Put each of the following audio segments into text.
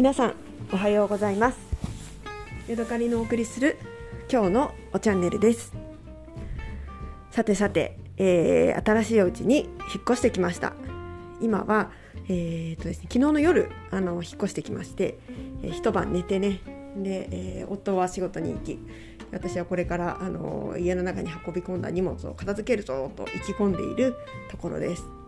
皆さんおはようございます。ヤドカリのお送りする今日のおチャンネルです。さてさて、えー、新しいお家に引っ越してきました。今は、えーとですね、昨日の夜あの引っ越してきまして、えー、一晩寝てね。で、えー、夫は仕事に行き私はこれからあの家の中に運び込んだ荷物を片付けるぞと意気込んでいるところです。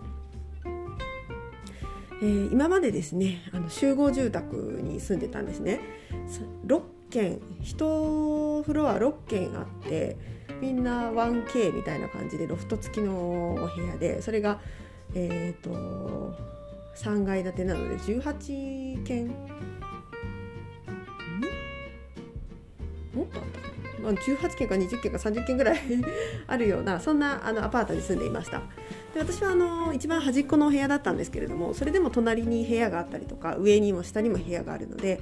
えー、今までですねあの集合住宅に住んでたんですね。6軒1フロア6軒あってみんな 1K みたいな感じでロフト付きのお部屋でそれがえっ、ー、と3階建てなので18軒。ん？もっとあったかな、まあ、18軒か20軒か30軒ぐらい あるようなそんなあのアパートに住んでいました。で私はあの一番端っこのお部屋だったんですけれどもそれでも隣に部屋があったりとか上にも下にも部屋があるので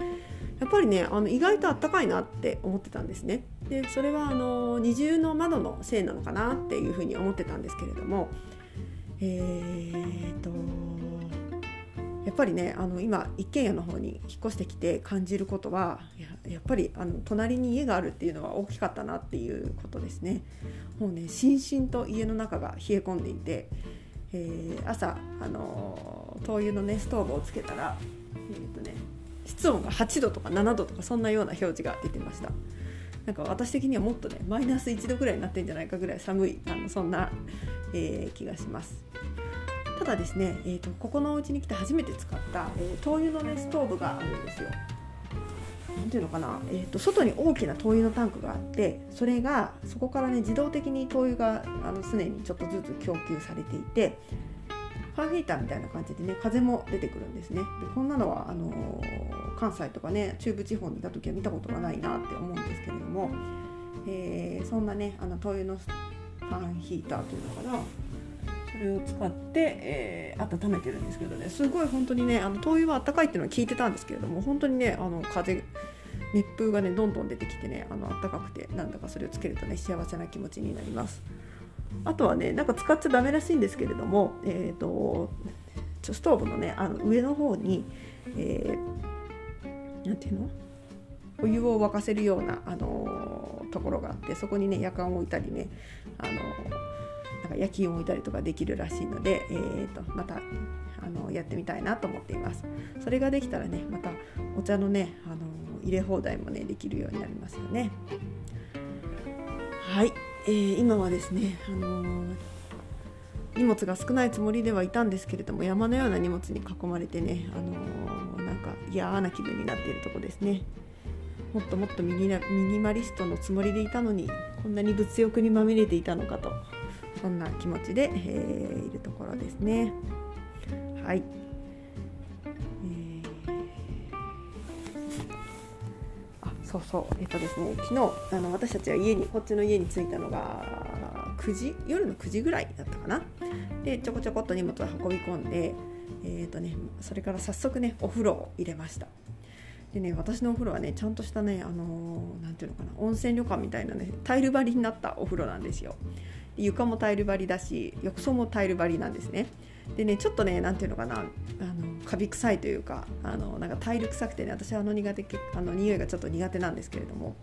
やっぱりねあの意外とあったかいなって思ってたんですね。でそれはあの二重の窓のせいなのかなっていうふうに思ってたんですけれどもえーとやっぱりねあの今一軒家の方に引っ越してきて感じることはやっぱりあの隣に家があるっていうのは大きかったなっていうことですね。もうねしんしんと家の中が冷え込んでいて、えー、朝あの灯油のねストーブをつけたら、えーとね、室温が8度とか7度とかそんなような表示が出てました。なんか私的にはもっとねマイナス1度ぐらいになってんじゃないかぐらい寒いあのそんな、えー、気がします。ただですね、えーと、ここのお家に来て初めて使った、えー、灯油の、ね、ストーブがあるんですよ。なんていうのかな、えーと、外に大きな灯油のタンクがあってそれがそこからね自動的に灯油があの常にちょっとずつ供給されていてファンヒーターみたいな感じでね風も出てくるんですねでこんなのはあのー、関西とかね中部地方にいた時は見たことがないなって思うんですけれども、えー、そんなねあの灯油のファンヒーターというのかなれを使って、えー、温めてるんですけどね。すごい本当にねあの灯油は暖かいっていうのは聞いてたんですけれども本当にねあの風熱風がねどんどん出てきてねあの暖かくてなんだかそれをつけるとね幸せな気持ちになります。あとはねなんか使っちゃダメらしいんですけれどもえ、ー、とストーブのねあの上の方にえー、なんていうの？お湯を沸かせるような、あのー、ところがあってそこにね夜間を置いたりね、あのなんか焼きを置いたりとかできるらしいので、えーと、またあのやってみたいなと思っています。それができたらねまたお茶のねあの入れ放題もねできるようになりますよね。はい、えー、今はですねあのー、荷物が少ないつもりではいたんですけれども山のような荷物に囲まれてね、あのー、なんか嫌な気分になっているとこですね。もっともっとミニミニマリストのつもりでいたのにこんなに物欲にまみれていたのかと。そんな気持ちで、えー、いるところですね。はい、えー、あそうそう。えっとですね昨日あの私たちは家にこっちの家に着いたのが9時？夜の9時ぐらいだったかな？でちょこちょこっと荷物を運び込んでえーとね、それから早速ねお風呂を入れました。でね私のお風呂はねちゃんとしたねあのー、ていうのかな温泉旅館みたいなねタイル張りになったお風呂なんですよ。床もタイル張りだし浴槽もタイル張りなんですねでねちょっとね何ていうのかなあのカビ臭いというかあのなんかタイル臭くてね私はあの苦手あの匂いがちょっと苦手なんですけれども、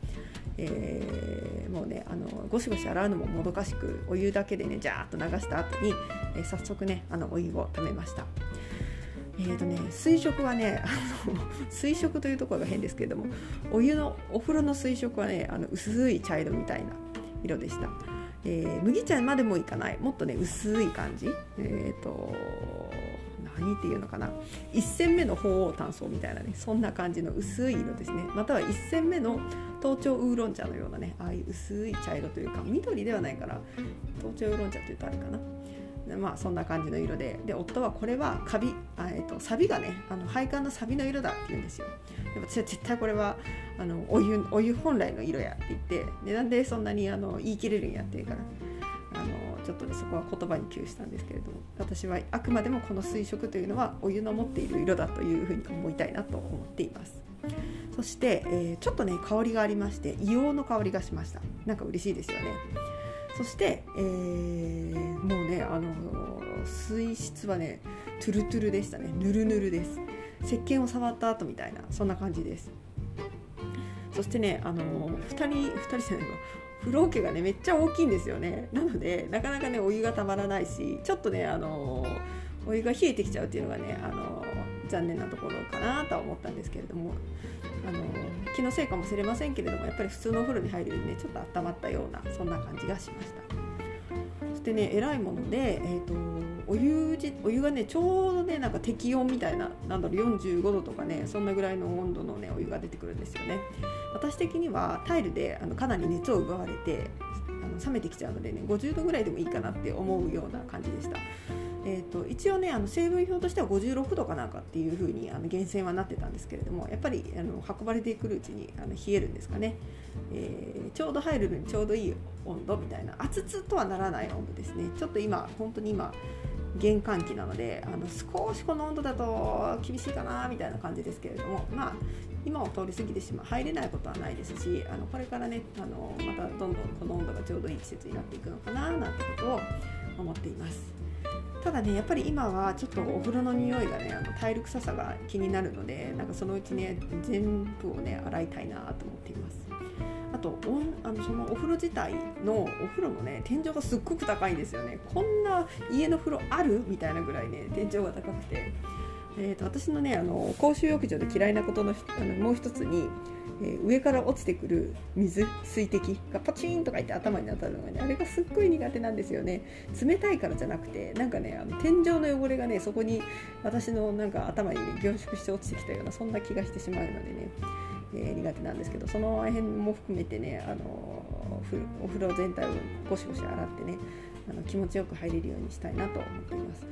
えー、もうねあのゴシゴシ洗うのももどかしくお湯だけでねジャーッと流した後に、えー、早速ねあのお湯をためました。えーとね、水色はねあの水色というところが変ですけれどもお湯のお風呂の水色はねあの薄い茶色みたいな色でした。えー、麦茶までもいかない。もっとね薄い感じ。えっ、ー、と何っていうのかな。1戦目の鳳凰炭素みたいなねそんな感じの薄い色ですね。または1戦目の東京ウーロン茶のようなねああいう薄い茶色というか緑ではないから東京ウーロン茶というとあれかな。まあそんな感じの色で。で夫はこれはカビあ、えーと、サビがねあの配管のサビの色だって言うんですよ。でも私は絶対これはあのお湯お湯本来の色やって言って。でなんでそんなにあの言い切れるんやっていうからあのちょっとねそこは言葉に窮したんですけれども。私はあくまでもこの水色というのはお湯の持っている色だというふうに思いたいなと思っています。そして、えー、ちょっとね香りがありまして硫黄の香りがしました。なんか嬉しいですよね。そして、えー、もうねあの水質はねトゥルトゥルでしたね。ぬるぬるです。石鹸を触った後みたいなそんな感じです。そしてねあの2人2人じゃないわ。風呂桶がねめっちゃ大きいんですよね。なのでなかなかねお湯がたまらないしちょっとねあのお湯が冷えてきちゃうっていうのがねあの残念なところかなとは思ったんですけれども。あの気のせいかもしれませんけれどもやっぱり普通のお風呂に入るよりねちょっと温まったようなそんな感じがしました。そしてねえらいもので、えーと、お湯じお湯がねちょうどねなんか適温みたいななんだろう45度とかねそんなぐらいの温度のねお湯が出てくるんですよね。私的にはタイルであのかなり熱を奪われてあの冷めてきちゃうのでね50度ぐらいでもいいかなって思うような感じでした。えーと、一応ねあの成分表としては56度かなんかっていう風にあの源泉はなってたんですけれどもやっぱりあの運ばれてくるうちにあの冷えるんですかね、えー、ちょうど入るのにちょうどいい温度みたいな熱々とはならない温度ですねちょっと今本当に今玄関期なのであの少しこの温度だと厳しいかなみたいな感じですけれどもまあ今を通り過ぎてしまう入れないことはないですしあのこれからねあのまたどんどんこの温度がちょうどいい季節になっていくのかななんてことを思っています。ただねやっぱり今はちょっとお風呂の匂いがねあのタイル臭さが気になるのでなんかそのうちね全部をね洗いたいなと思っています。あとあのそのお風呂自体のお風呂のね天井がすっごく高いんですよね。こんな家の風呂あるみたいなぐらいね天井が高くて。えーと、私のねあの公衆浴場で嫌いなことのあのもう一つにえー、上から落ちてくる水水滴がパチンとかいって頭に当たるのがねあれがすっごい苦手なんですよね。冷たいからじゃなくてなんかねあの天井の汚れがねそこに私のなんか頭に、ね、凝縮して落ちてきたようなそんな気がしてしまうのでね、えー、苦手なんですけどその辺も含めてねあのお風呂全体をゴシゴシ洗ってねあの気持ちよく入れるようにしたいなと思っています。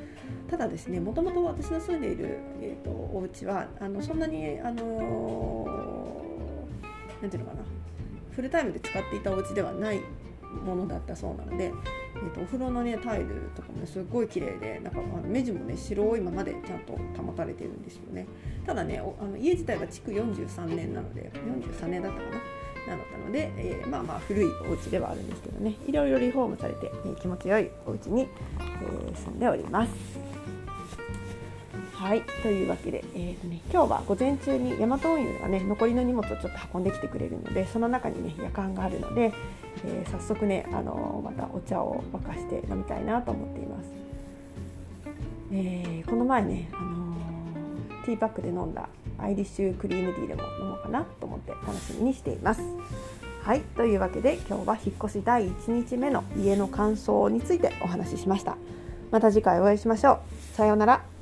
ただですねもともと私の住んでいる、えーと、お家はあのそんなにあの何ていうのかな。フルタイムで使っていたお家ではないものだったそうなので、えーと、お風呂のねタイルとかもねすごい綺麗でなんかあの目地もね白いままでちゃんと保たれてるんですよね。ただねあの家自体が築43年なので43年だったかな。なだったので、えー、まあまあ古いお家ではあるんですけどね。いろいろリフォームされて、えー、気持ちよいお家に、えー、住んでおります。はいというわけで、えーとね、今日は午前中にヤマト運輸がね残りの荷物をちょっと運んできてくれるのでその中にね夜間があるので、えー、早速ね、あのまたお茶を沸かして飲みたいなと思っています。えー、この前ね、あのティーパックで飲んだアイリッシュクリームティーでも飲もうかなと思って楽しみにしています。はいというわけで今日は引っ越し第1日目の家の感想についてお話ししました。また次回お会いしましょう。さようなら。